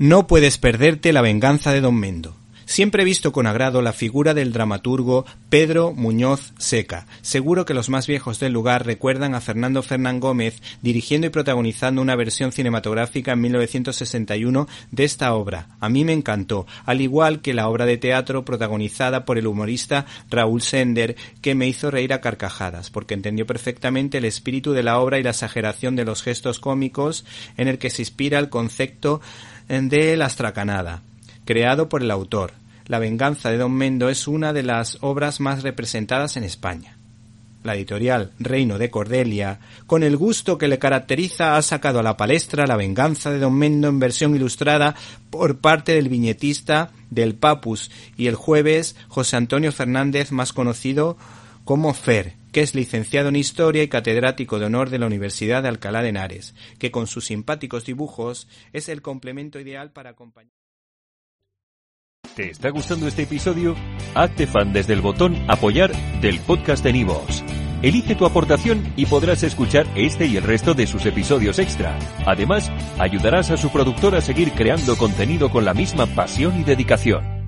No puedes perderte la venganza de Don Mendo. Siempre he visto con agrado la figura del dramaturgo Pedro Muñoz Seca. Seguro que los más viejos del lugar recuerdan a Fernando Fernán Gómez dirigiendo y protagonizando una versión cinematográfica en 1961 de esta obra. A mí me encantó, al igual que la obra de teatro protagonizada por el humorista Raúl Sender, que me hizo reír a carcajadas, porque entendió perfectamente el espíritu de la obra y la exageración de los gestos cómicos en el que se inspira el concepto de la astracanada creado por el autor. La venganza de Don Mendo es una de las obras más representadas en España. La editorial Reino de Cordelia, con el gusto que le caracteriza, ha sacado a la palestra La venganza de Don Mendo en versión ilustrada por parte del viñetista del Papus y el jueves José Antonio Fernández, más conocido como Fer, que es licenciado en Historia y catedrático de honor de la Universidad de Alcalá de Henares, que con sus simpáticos dibujos es el complemento ideal para acompañar. ¿Te está gustando este episodio? Hazte fan desde el botón Apoyar del podcast de Nivos. Elige tu aportación y podrás escuchar este y el resto de sus episodios extra. Además, ayudarás a su productor a seguir creando contenido con la misma pasión y dedicación.